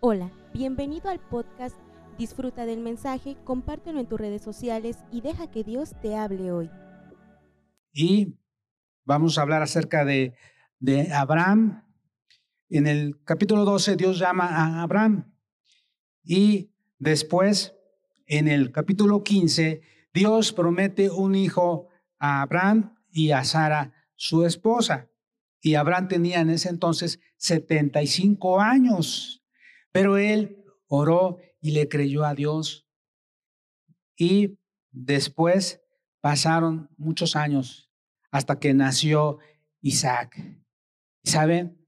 Hola, bienvenido al podcast. Disfruta del mensaje, compártelo en tus redes sociales y deja que Dios te hable hoy. Y vamos a hablar acerca de, de Abraham. En el capítulo 12 Dios llama a Abraham y después en el capítulo 15 Dios promete un hijo a Abraham y a Sara, su esposa. Y Abraham tenía en ese entonces 75 años. Pero él oró y le creyó a Dios. Y después pasaron muchos años hasta que nació Isaac. ¿Saben?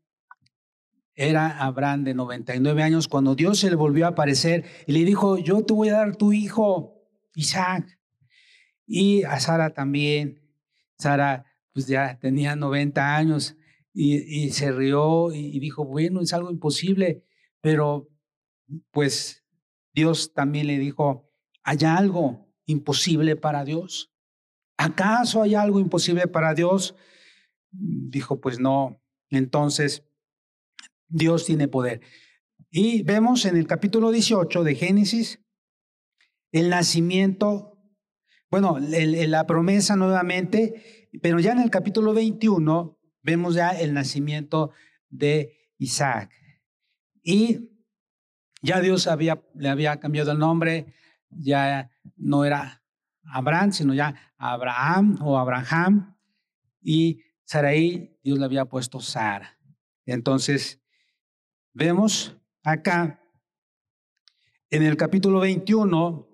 Era Abraham de 99 años cuando Dios se le volvió a aparecer y le dijo, yo te voy a dar tu hijo, Isaac. Y a Sara también. Sara pues ya tenía 90 años y, se rió y dijo, bueno, es algo imposible. Pero pues Dios también le dijo, ¿hay algo imposible para Dios? ¿Acaso hay algo imposible para Dios? Dijo, pues no. Entonces, Dios tiene poder. Y vemos en el capítulo 18 de Génesis el nacimiento, bueno, la promesa nuevamente, pero ya en el capítulo 21 vemos ya el nacimiento de Isaac. Y ya Dios había, le había cambiado el nombre, ya no era Abraham, sino ya Abraham o Abraham. Y Saraí, Dios le había puesto Sara. Entonces, vemos acá en el capítulo 21,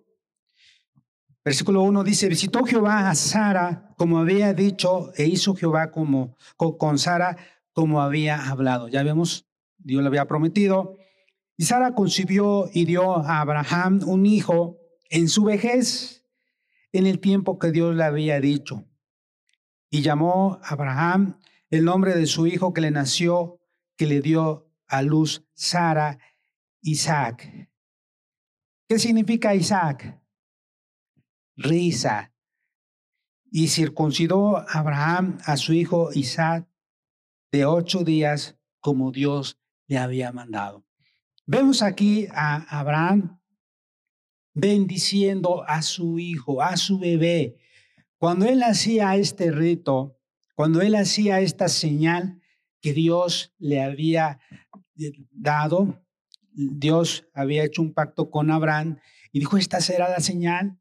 versículo 1 dice, visitó Jehová a Sara como había dicho e hizo Jehová como, con Sara como había hablado. Ya vemos, Dios le había prometido y Sara concibió y dio a Abraham un hijo en su vejez, en el tiempo que Dios le había dicho. Y llamó a Abraham el nombre de su hijo que le nació, que le dio a luz Sara, Isaac. ¿Qué significa Isaac? Risa. Y circuncidó Abraham a su hijo Isaac de ocho días como Dios le había mandado. Vemos aquí a Abraham bendiciendo a su hijo, a su bebé. Cuando él hacía este rito, cuando él hacía esta señal que Dios le había eh, dado, Dios había hecho un pacto con Abraham y dijo, esta será la señal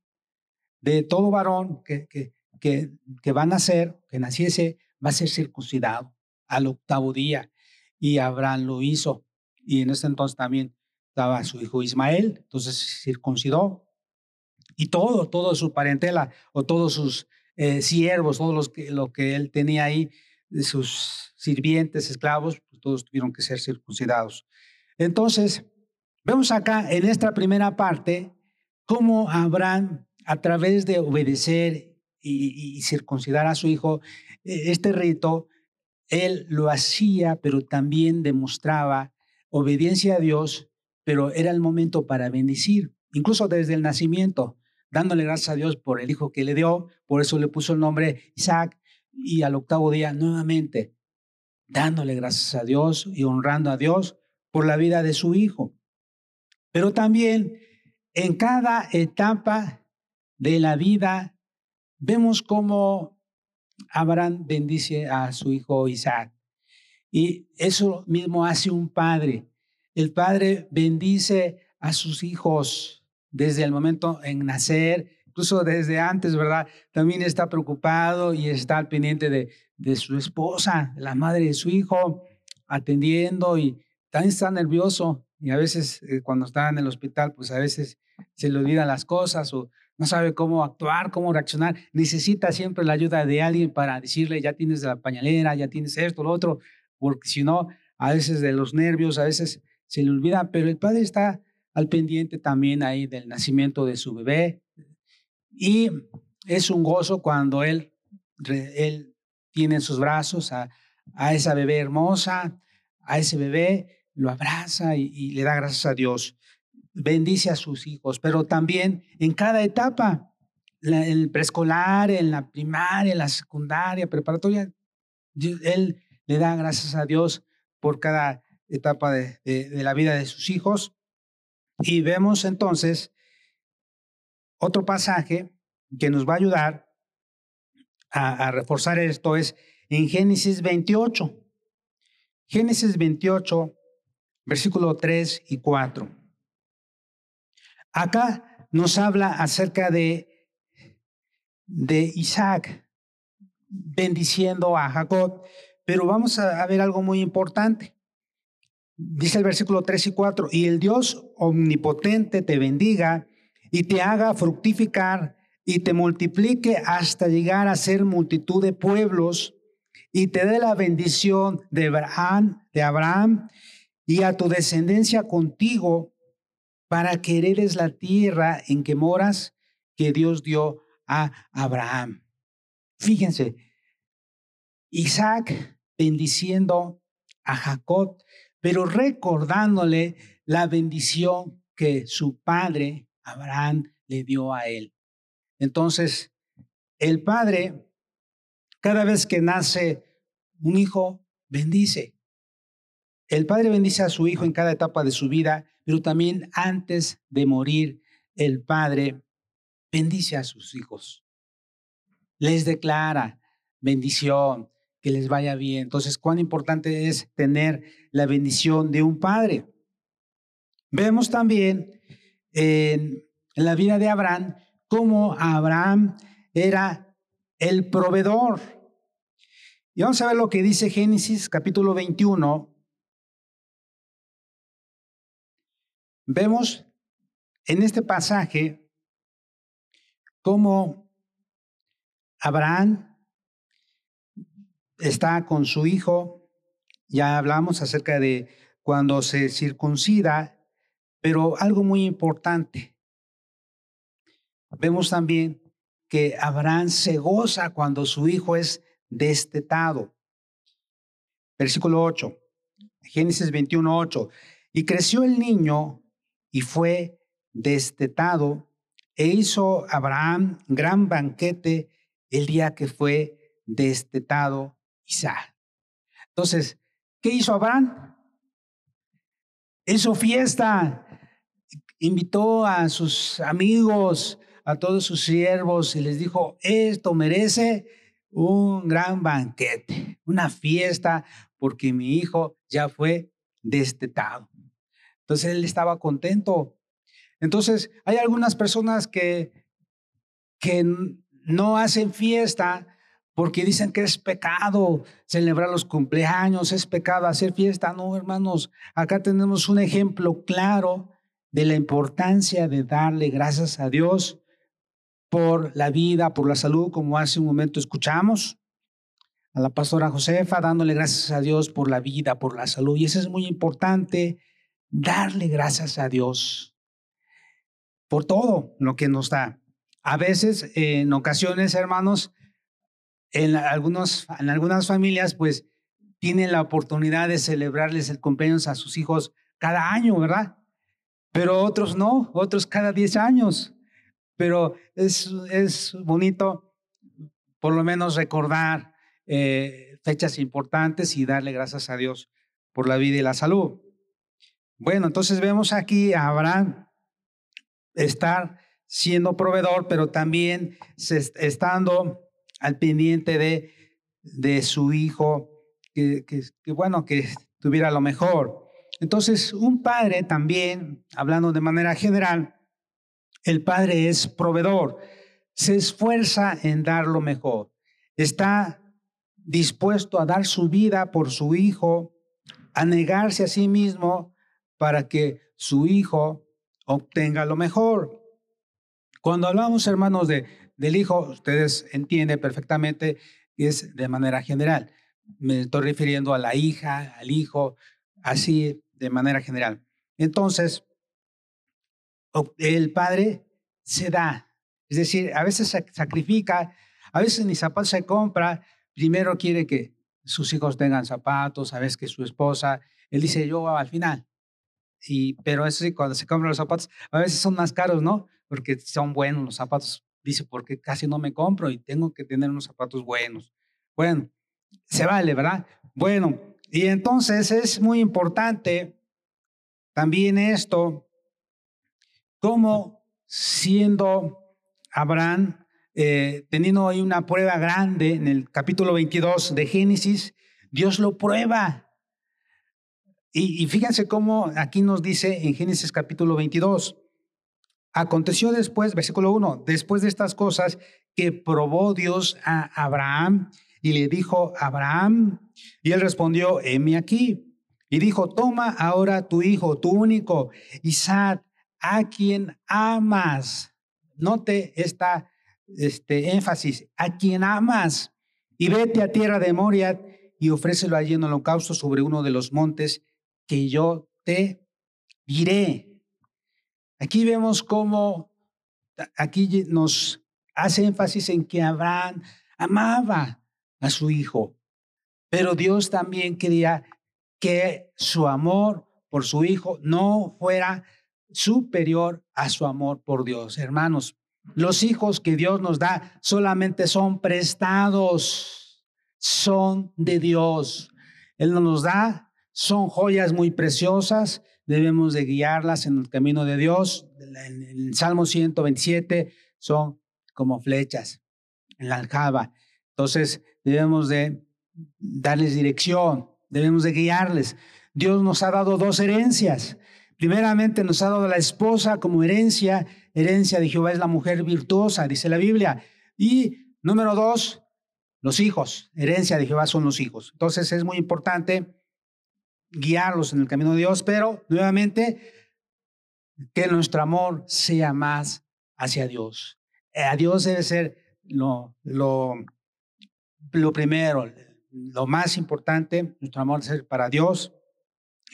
de todo varón que, que, que, que va a nacer, que naciese, va a ser circuncidado al octavo día. Y Abraham lo hizo y en ese entonces también estaba su hijo Ismael, entonces circuncidó y todo, todo su parentela o todos sus eh, siervos, todos los que, lo que él tenía ahí, sus sirvientes, esclavos, pues todos tuvieron que ser circuncidados. Entonces, vemos acá en esta primera parte cómo Abraham, a través de obedecer y, y circuncidar a su hijo, e, este rito, él lo hacía, pero también demostraba obediencia a Dios, pero era el momento para bendecir, incluso desde el nacimiento, dándole gracias a Dios por el hijo que le dio, por eso le puso el nombre Isaac, y al octavo día nuevamente, dándole gracias a Dios y honrando a Dios por la vida de su hijo. Pero también en cada etapa de la vida vemos cómo Abraham bendice a su hijo Isaac. Y eso mismo hace un padre. El padre bendice a sus hijos desde el momento en nacer, incluso desde antes, ¿verdad? También está preocupado y está al pendiente de, de su esposa, la madre de su hijo, atendiendo y también está nervioso. Y a veces eh, cuando está en el hospital, pues a veces se le olvidan las cosas o no sabe cómo actuar, cómo reaccionar. Necesita siempre la ayuda de alguien para decirle, ya tienes la pañalera, ya tienes esto, lo otro porque si no, a veces de los nervios, a veces se le olvida, pero el padre está al pendiente también ahí del nacimiento de su bebé. Y es un gozo cuando él, él tiene en sus brazos a, a esa bebé hermosa, a ese bebé, lo abraza y, le da gracias a Dios. Bendice a sus hijos, pero también en cada etapa, en el preescolar, en la primaria, en la secundaria, preparatoria, él le da gracias a Dios por cada etapa de, la vida de sus hijos. Y vemos entonces otro pasaje que nos va a ayudar a, reforzar esto es en Génesis 28. Génesis 28, versículo 3 y 4. Acá nos habla acerca de, de Isaac bendiciendo a Jacob, pero vamos a ver algo muy importante. Dice el versículo 3 y 4, y el Dios omnipotente te bendiga y te haga fructificar y te multiplique hasta llegar a ser multitud de pueblos y te dé la bendición de Abraham, de Abraham y a tu descendencia contigo para que heredes la tierra en que moras que Dios dio a Abraham. Fíjense, Isaac bendiciendo a Jacob, pero recordándole la bendición que su padre Abraham le dio a él. Entonces, el padre cada vez que nace un hijo, bendice. El padre bendice a su hijo en cada etapa de su vida, pero también antes de morir, el padre bendice a sus hijos. Les declara bendición, que les vaya bien. Entonces, cuán importante es tener la bendición de un padre. Vemos también en, la vida de Abraham cómo Abraham era el proveedor. Y vamos a ver lo que dice Génesis capítulo 21. Vemos en este pasaje cómo Abraham está con su hijo. Ya hablamos acerca de cuando se circuncida, pero algo muy importante. Vemos también que Abraham se goza cuando su hijo es destetado. Versículo 8, Génesis 21, 8. Y creció el niño y fue destetado e hizo Abraham gran banquete el día que fue destetado Isaac. Entonces, ¿qué hizo Abraham? Hizo fiesta, invitó a sus amigos, a todos sus siervos y les dijo, esto merece un gran banquete, una fiesta, porque mi hijo ya fue destetado. Él estaba contento. Entonces hay algunas personas que, que no hacen fiesta porque dicen que es pecado celebrar los cumpleaños, es pecado hacer fiesta. No, hermanos, acá tenemos un ejemplo claro de la importancia de darle gracias a Dios por la vida, por la salud, como hace un momento escuchamos a la pastora Josefa, dándole gracias a Dios por la vida, por la salud. Y eso es muy importante, darle gracias a Dios por todo lo que nos da. A veces, en ocasiones, hermanos, en, algunos, en algunas familias, pues, tienen la oportunidad de celebrarles el cumpleaños a sus hijos cada año, ¿verdad? Pero otros no, otros cada 10 años pero es, es bonito por lo menos recordar eh, fechas importantes y darle gracias a Dios por la vida y la salud. Bueno, entonces vemos aquí a Abraham estar siendo proveedor, pero también estando al pendiente de, de su hijo, que, que, bueno, que tuviera lo mejor. Entonces, un padre también, hablando de manera general, el Padre es proveedor, se esfuerza en dar lo mejor, está dispuesto a dar su vida por su hijo, a negarse a sí mismo para que su hijo obtenga lo mejor. Cuando hablamos, hermanos, de, del hijo, ustedes entienden perfectamente que es de manera general. Me estoy refiriendo a la hija, al hijo, así de manera general. Entonces, el padre se da. Es decir, a veces sacrifica, a veces ni zapatos se compra, primero quiere que sus hijos tengan zapatos, a veces que su esposa, él dice yo al final. Y, pero eso sí, cuando se compran los zapatos, a veces son más caros, ¿no? Porque son buenos los zapatos. Dice, porque casi no me compro y tengo que tener unos zapatos buenos. Bueno, se vale, ¿verdad? Bueno, Y entonces es muy importante también esto, como siendo Abraham, eh, teniendo ahí una prueba grande en el capítulo 22 de Génesis, Dios lo prueba. Y, fíjense cómo aquí nos dice en Génesis capítulo 22, aconteció después, versículo 1, después de estas cosas que probó Dios a Abraham y le dijo, Abraham, y él respondió, heme aquí. Y dijo, toma ahora tu hijo, tu único, Isaac, a quien amas. Note esta este énfasis, a quien amas, y vete a tierra de Moria y ofrécelo allí en holocausto sobre uno de los montes que yo te diré. Aquí vemos cómo aquí nos hace énfasis en que Abraham amaba a su hijo, pero Dios también quería que su amor por su hijo no fuera superior a su amor por Dios. Hermanos, los hijos que Dios nos da solamente son prestados, son de Dios. Él nos da, son joyas muy preciosas, debemos de guiarlas en el camino de Dios. En el Salmo 127 son como flechas en la aljaba. Entonces debemos de darles dirección, debemos de guiarles. Dios nos ha dado dos herencias. Primeramente nos ha dado la esposa como herencia. Herencia de Jehová es la mujer virtuosa, dice la Biblia. Y número dos, los hijos. Herencia de Jehová son los hijos. Entonces es muy importante guiarlos en el camino de Dios, pero nuevamente que nuestro amor sea más hacia Dios. Eh, a Dios debe ser lo, lo, primero, lo más importante, nuestro amor debe ser para Dios.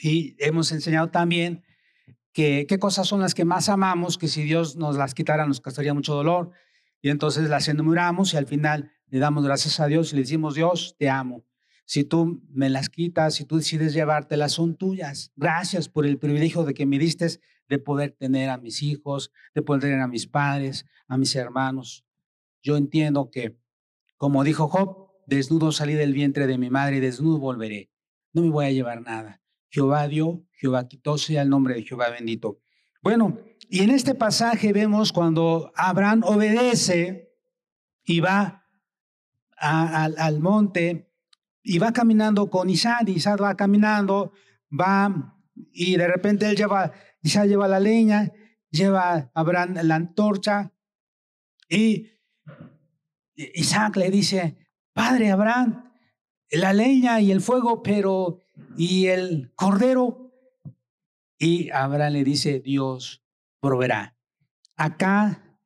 Y hemos enseñado también que qué cosas son las que más amamos, que si Dios nos las quitara nos causaría mucho dolor. Y entonces las enumeramos y al final le damos gracias a Dios y le decimos, Dios, te amo. Si tú me las quitas, si tú decides llevártelas, son tuyas. Gracias por el privilegio de que me diste de poder tener a mis hijos, de poder tener a mis padres, a mis hermanos. Yo entiendo que, como dijo Job, desnudo salí del vientre de mi madre y desnudo volveré. No me voy a llevar nada. Jehová dio, Jehová quitó, sea el nombre de Jehová bendito. Bueno, y en este pasaje vemos cuando Abraham obedece y va al monte y va caminando con Isaac, Isaac va caminando, va y de repente él lleva lleva la leña, lleva Abraham la antorcha y Isaac le dice, Padre Abraham, la leña y el fuego, pero ¿y el cordero? Y Abraham le dice, Dios proveerá. Acá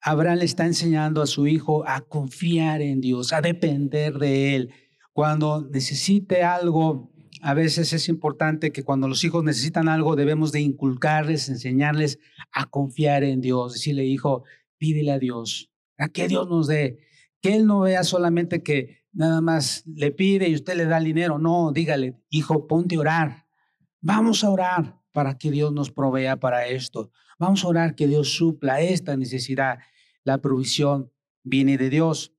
Abraham le está enseñando a su hijo a confiar en Dios, a depender de él. Cuando necesite algo, a veces es importante que cuando los hijos necesitan algo debemos de inculcarles, enseñarles a confiar en Dios, decirle, hijo, pídele a Dios, a que Dios nos dé, que Él no vea solamente que nada más le pide y usted le da el dinero, no, dígale, hijo, ponte a orar, vamos a orar para que Dios nos provea para esto, vamos a orar que Dios supla esta necesidad, la provisión viene de Dios,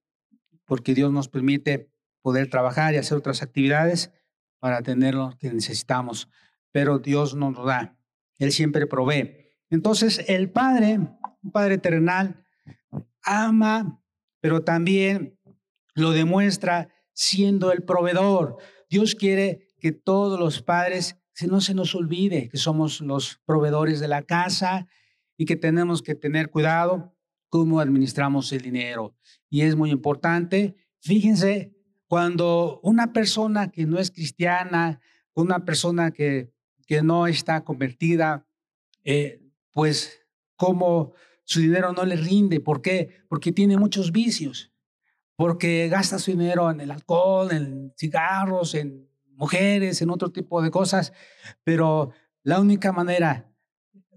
porque Dios nos permite poder trabajar y hacer otras actividades para tener lo que necesitamos, pero Dios nos lo da. Él siempre provee. Entonces, el Padre, un Padre terrenal, ama, pero también lo demuestra siendo el proveedor. Dios quiere que todos los padres no se nos olvide que somos los proveedores de la casa y que tenemos que tener cuidado cómo administramos el dinero. Y es muy importante, fíjense, cuando una persona que no es cristiana, una persona que, que no está convertida, eh, pues como su dinero no le rinde. ¿Por qué? Porque tiene muchos vicios, porque gasta su dinero en el alcohol, en cigarros, en mujeres, en otro tipo de cosas, pero la única manera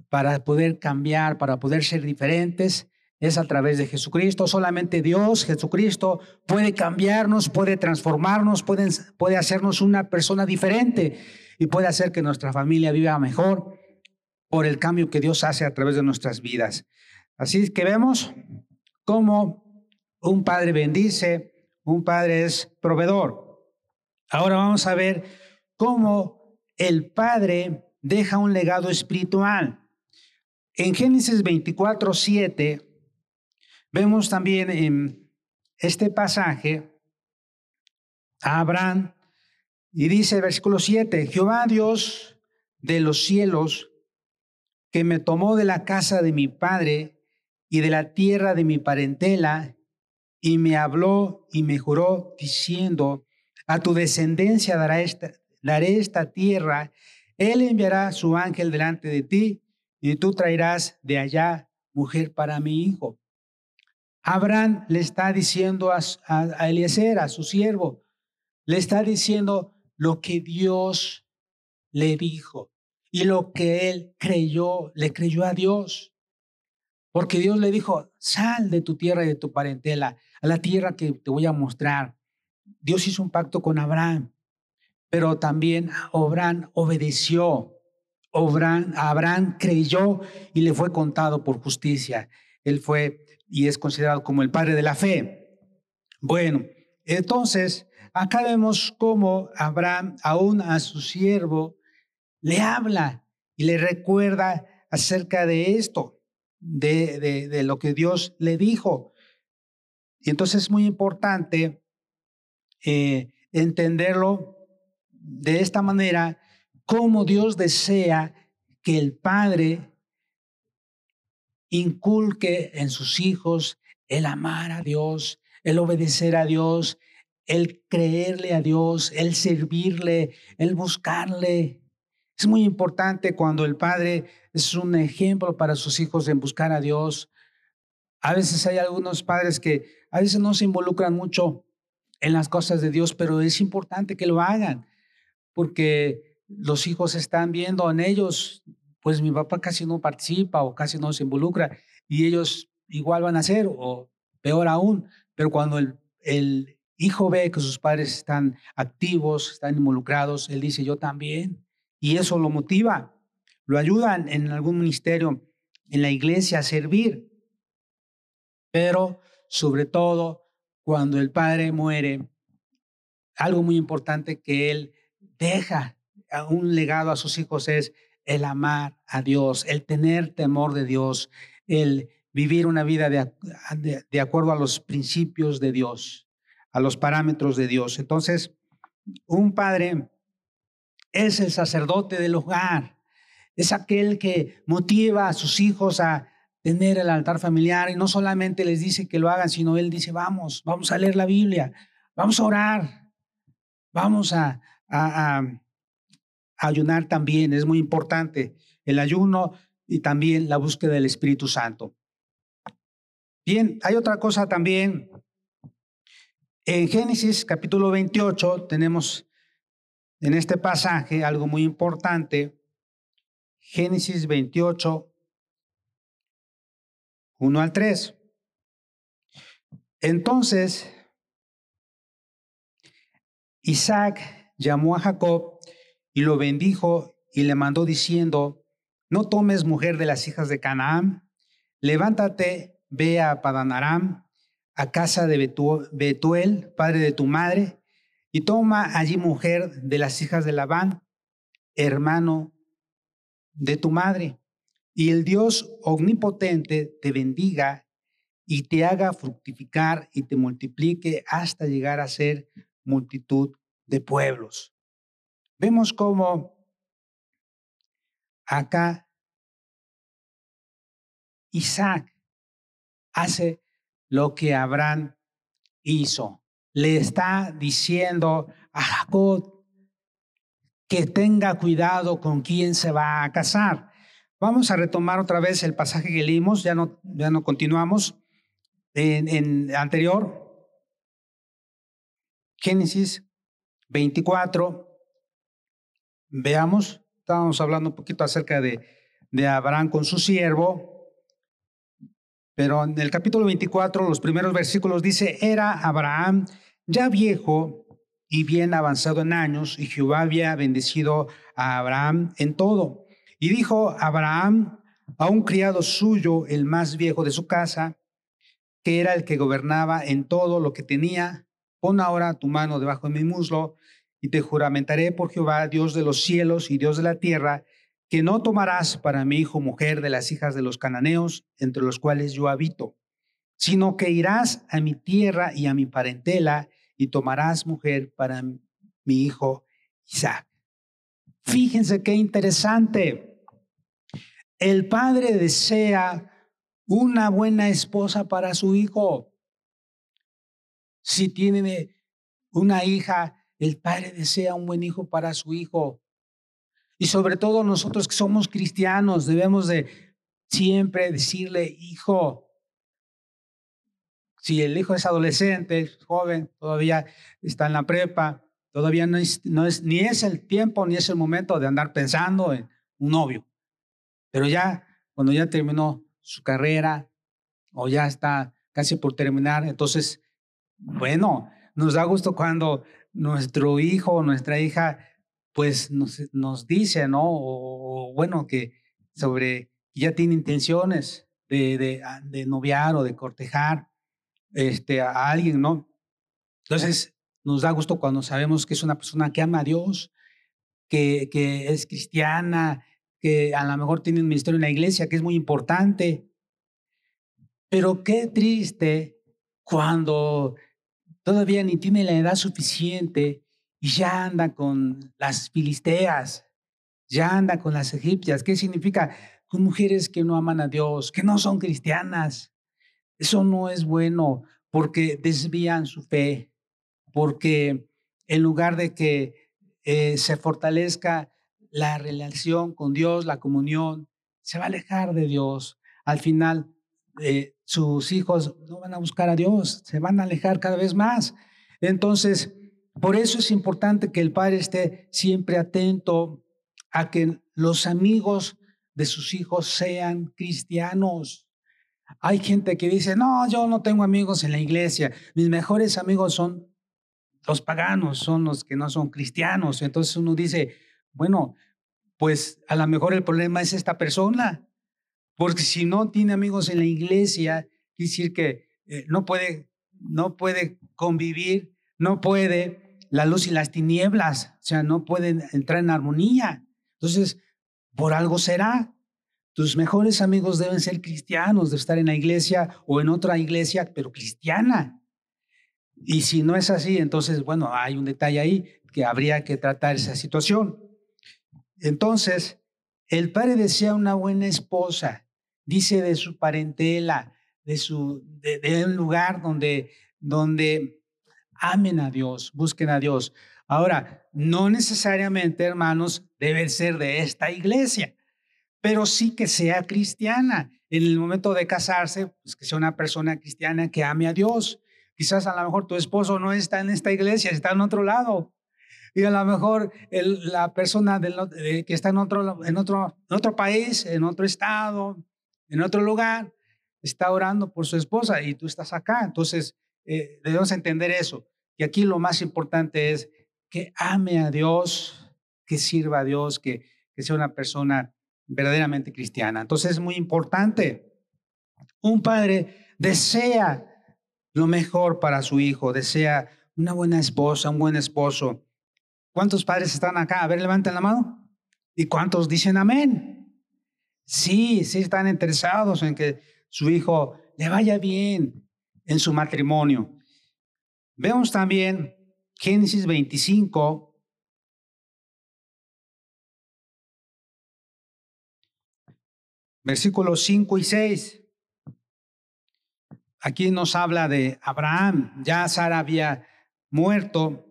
para poder cambiar, para poder ser diferentes, es a través de Jesucristo. Solamente Dios, Jesucristo, puede cambiarnos, puede transformarnos, puede, puede hacernos una persona diferente y puede hacer que nuestra familia viva mejor por el cambio que Dios hace a través de nuestras vidas. Así que vemos cómo un padre bendice, un padre es proveedor. Ahora vamos a ver cómo el Padre deja un legado espiritual. En Génesis 24, 7, vemos también en este pasaje a Abraham y dice versículo 7, Jehová Dios de los cielos, que me tomó de la casa de mi padre y de la tierra de mi parentela, y me habló y me juró diciendo, a tu descendencia dará esta, daré esta tierra, él enviará su ángel delante de ti, y tú traerás de allá mujer para mi hijo. Abraham le está diciendo a, Eliezer, a su siervo, le está diciendo, lo que Dios le dijo y lo que él creyó, le creyó a Dios. Porque Dios le dijo, sal de tu tierra y de tu parentela a la tierra que te voy a mostrar. Dios hizo un pacto con Abraham, pero también Abraham obedeció. Abraham creyó y le fue contado por justicia. Él fue y es considerado como el padre de la fe. Bueno, entonces Acá vemos cómo Abraham, aún a su siervo, le habla y le recuerda acerca de esto, de, lo que Dios le dijo. Y entonces es muy importante eh, entenderlo de esta manera, cómo Dios desea que el Padre inculque en sus hijos el amar a Dios, el obedecer a Dios, el creerle a Dios, el servirle, el buscarle. Es muy importante cuando el padre es un ejemplo para sus hijos en buscar a Dios. A veces hay algunos padres que a veces no se involucran mucho en las cosas de Dios, pero es importante que lo hagan, porque los hijos están viendo en ellos, pues mi papá casi no participa o casi no se involucra, y ellos igual van a hacer, o peor aún, pero cuando el, hijo ve que sus padres están activos, están involucrados, él dice, yo también. Y eso lo motiva, lo ayudan en algún ministerio, en la iglesia a servir. Pero sobre todo, cuando el padre muere, algo muy importante que él deja un legado a sus hijos es el amar a Dios, el tener temor de Dios, el vivir una vida de, de acuerdo a los principios de Dios a los parámetros de Dios. Entonces, un padre es el sacerdote del hogar, es aquel que motiva a sus hijos a tener el altar familiar y no solamente les dice que lo hagan, sino él dice, vamos, vamos a leer la Biblia, vamos a orar, vamos a, a ayunar también, es muy importante el ayuno y también la búsqueda del Espíritu Santo. Bien, hay otra cosa también en Génesis capítulo 28 tenemos en este pasaje algo muy importante. Génesis 28, 1 al 3. Entonces, Isaac llamó a Jacob y lo bendijo y le mandó diciendo, no tomes mujer de las hijas de Canaán, levántate, ve a Padanaram a casa de Betuel, padre de tu madre, y toma allí mujer de las hijas de Labán, hermano de tu madre, y el Dios omnipotente te bendiga y te haga fructificar y te multiplique hasta llegar a ser multitud de pueblos. Vemos cómo acá Isaac hace lo que Abraham hizo. Le está diciendo a Jacob que tenga cuidado con quién se va a casar. Vamos a retomar otra vez el pasaje que leímos, ya no, ya no continuamos. En, en anterior, Génesis 24, veamos, estábamos hablando un poquito acerca de, Abraham con su siervo, pero en el capítulo 24, los primeros versículos dice, era Abraham ya viejo y bien avanzado en años, y Jehová había bendecido a Abraham en todo. Y dijo Abraham a un criado suyo, el más viejo de su casa, que era el que gobernaba en todo lo que tenía, pon ahora tu mano debajo de mi muslo. Y te juramentaré por Jehová, Dios de los cielos y Dios de la tierra, que no tomarás para mi hijo mujer de las hijas de los cananeos, entre los cuales yo habito, sino que irás a mi tierra y a mi parentela y tomarás mujer para mi hijo Isaac. Fíjense qué interesante. El padre desea una buena esposa para su hijo. Si tiene una hija, el padre desea un buen hijo para su hijo. Y sobre todo nosotros que somos cristianos debemos de siempre decirle, hijo, si el hijo es adolescente, joven, todavía está en la prepa, todavía no es, ni es el tiempo ni es el momento de andar pensando en un novio. Pero ya, cuando ya terminó su carrera o ya está casi por terminar, entonces, bueno, nos da gusto cuando nuestro hijo o nuestra hija pues nos, nos dice, ¿no? O, bueno, que sobre, ya tiene intenciones de, de, ah, de, noviar o de cortejar este, a alguien, ¿no? Entonces, nos da gusto cuando sabemos que es una persona que ama a Dios, que, que es cristiana, que a lo mejor tiene un ministerio en la iglesia, que es muy importante. Pero qué triste cuando todavía ni tiene la edad suficiente y ya anda con las filisteas, ya anda con las egipcias. ¿Qué significa? Con mujeres que no aman a Dios, que no son cristianas. Eso no es bueno porque desvían su fe, porque en lugar de que eh, se fortalezca la relación con Dios, la comunión, se va a alejar de Dios. Al final, eh, sus hijos no van a buscar a Dios, se van a alejar cada vez más. Entonces, por eso es importante que el padre esté siempre atento a que los amigos de sus hijos sean cristianos. Hay gente que dice, no, yo no tengo amigos en la iglesia, mis mejores amigos son los paganos, son los que no son cristianos. Entonces uno dice, bueno, pues a lo mejor el problema es esta persona, porque si no tiene amigos en la iglesia, quiere decir que eh, no, puede, no puede convivir, no puede la luz y las tinieblas, o sea, no pueden entrar en armonía. Entonces, por algo será. Tus mejores amigos deben ser cristianos, de estar en la iglesia o en otra iglesia, pero cristiana. Y si no es así, entonces, bueno, hay un detalle ahí que habría que tratar esa situación. Entonces, el padre desea una buena esposa, dice de su parentela, de, su, de, un lugar donde, donde amen a Dios, busquen a Dios. Ahora, no necesariamente, hermanos, debe ser de esta iglesia, pero sí que sea cristiana. En el momento de casarse, pues que sea una persona cristiana que ame a Dios. Quizás a lo mejor tu esposo no está en esta iglesia, está en otro lado. Y a lo mejor la persona que está en otro, en, otro, en otro país, en otro estado, en otro lugar, está orando por su esposa y tú estás acá. Entonces, eh, debemos entender eso. Y aquí lo más importante es que ame a Dios, que sirva a Dios, que, que sea una persona verdaderamente cristiana. Entonces es muy importante. Un padre desea lo mejor para su hijo, desea una buena esposa, un buen esposo. ¿Cuántos padres están acá? A ver, levanten la mano. ¿Y cuántos dicen amén? Sí, sí están interesados en que su hijo le vaya bien en su matrimonio. Vemos también Génesis 25, versículos 5 y 6. Aquí nos habla de Abraham. Ya Sara había muerto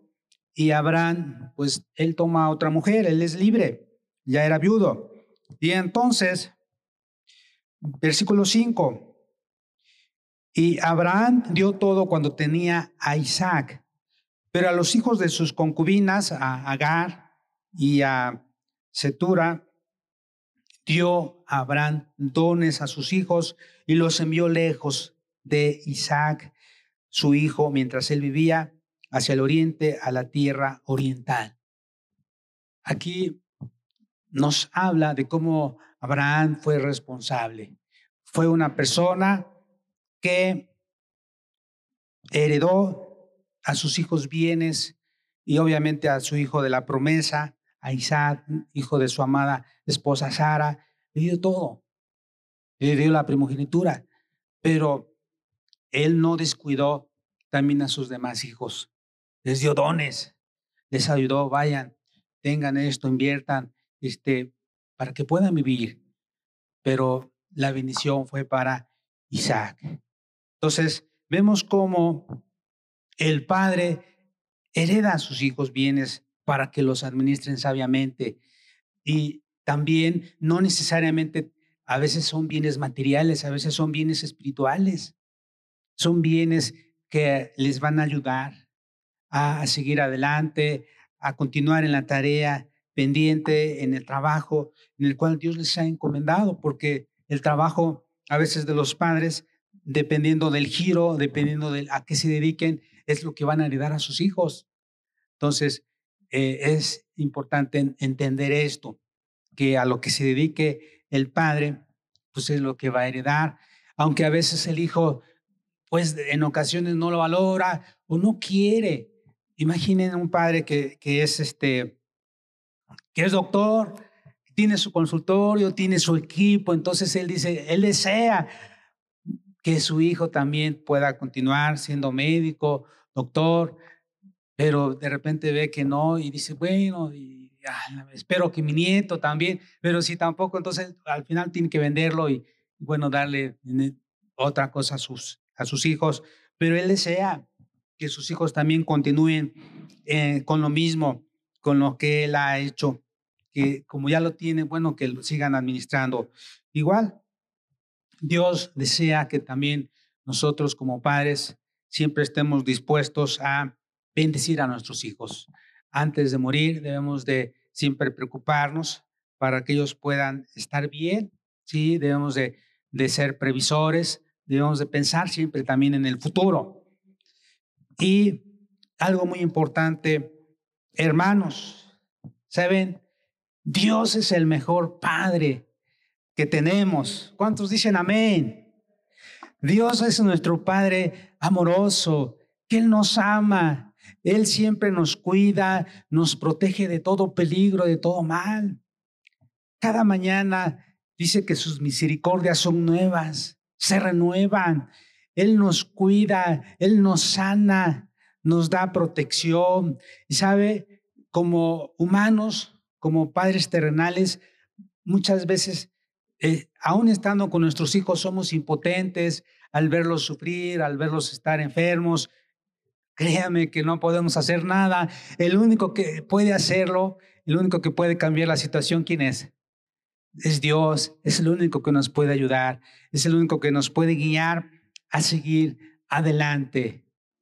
y Abraham, pues él toma a otra mujer, él es libre, ya era viudo. Y entonces, versículo 5, y Abraham dio todo cuando tenía a Isaac, pero a los hijos de sus concubinas, a Agar y a Setura, dio a Abraham dones a sus hijos y los envió lejos de Isaac, su hijo, mientras él vivía hacia el oriente, a la tierra oriental. Aquí nos habla de cómo Abraham fue responsable. Fue una persona que heredó a sus hijos bienes y obviamente a su hijo de la promesa, a Isaac, hijo de su amada esposa Sara, le dio todo. Le dio la primogenitura, pero él no descuidó también a sus demás hijos. Les dio dones, les ayudó, vayan, tengan esto, inviertan, este, para que puedan vivir. Pero la bendición fue para Isaac. Entonces, vemos cómo el padre hereda a sus hijos bienes para que los administren sabiamente. Y también no necesariamente, a veces son bienes materiales, a veces son bienes espirituales. Son bienes que les van a ayudar a, seguir adelante, a continuar en la tarea pendiente, en el trabajo en el cual Dios les ha encomendado, porque el trabajo a veces de los padres, dependiendo del giro, dependiendo de a qué se dediquen, es lo que van a heredar a sus hijos. Entonces, eh, es importante entender esto, que a lo que se dedique el padre, pues es lo que va a heredar, aunque a veces el hijo, pues en ocasiones no lo valora o no quiere. Imaginen un padre que, que es este, que es doctor, tiene su consultorio, tiene su equipo, entonces él dice, él desea que su hijo también pueda continuar siendo médico, doctor, pero de repente ve que no y dice, bueno, espero que mi nieto también, pero si tampoco, entonces al final tiene que venderlo y, bueno, darle otra cosa a sus, a sus hijos, pero él desea que sus hijos también continúen eh, con lo mismo, con lo que él ha hecho, que como ya lo tiene, bueno, que lo sigan administrando igual. Dios desea que también nosotros como padres siempre estemos dispuestos a bendecir a nuestros hijos. Antes de morir debemos de siempre preocuparnos para que ellos puedan estar bien, ¿sí? Debemos de, de ser previsores, debemos de pensar siempre también en el futuro. Y algo muy importante, hermanos, ¿saben? Dios es el mejor Padre que tenemos. ¿Cuántos dicen amén? Dios es nuestro Padre amoroso, que Él nos ama, Él siempre nos cuida, nos protege de todo peligro, de todo mal. Cada mañana dice que sus misericordias son nuevas, se renuevan. Él nos cuida, Él nos sana, nos da protección. Y sabe, como humanos, como padres terrenales, muchas veces eh, aún estando con nuestros hijos, somos impotentes al verlos sufrir, al verlos estar enfermos. Créame que no podemos hacer nada. El único que puede hacerlo, el único que puede cambiar la situación, ¿quién es? Es Dios, es el único que nos puede ayudar, es el único que nos puede guiar a seguir adelante.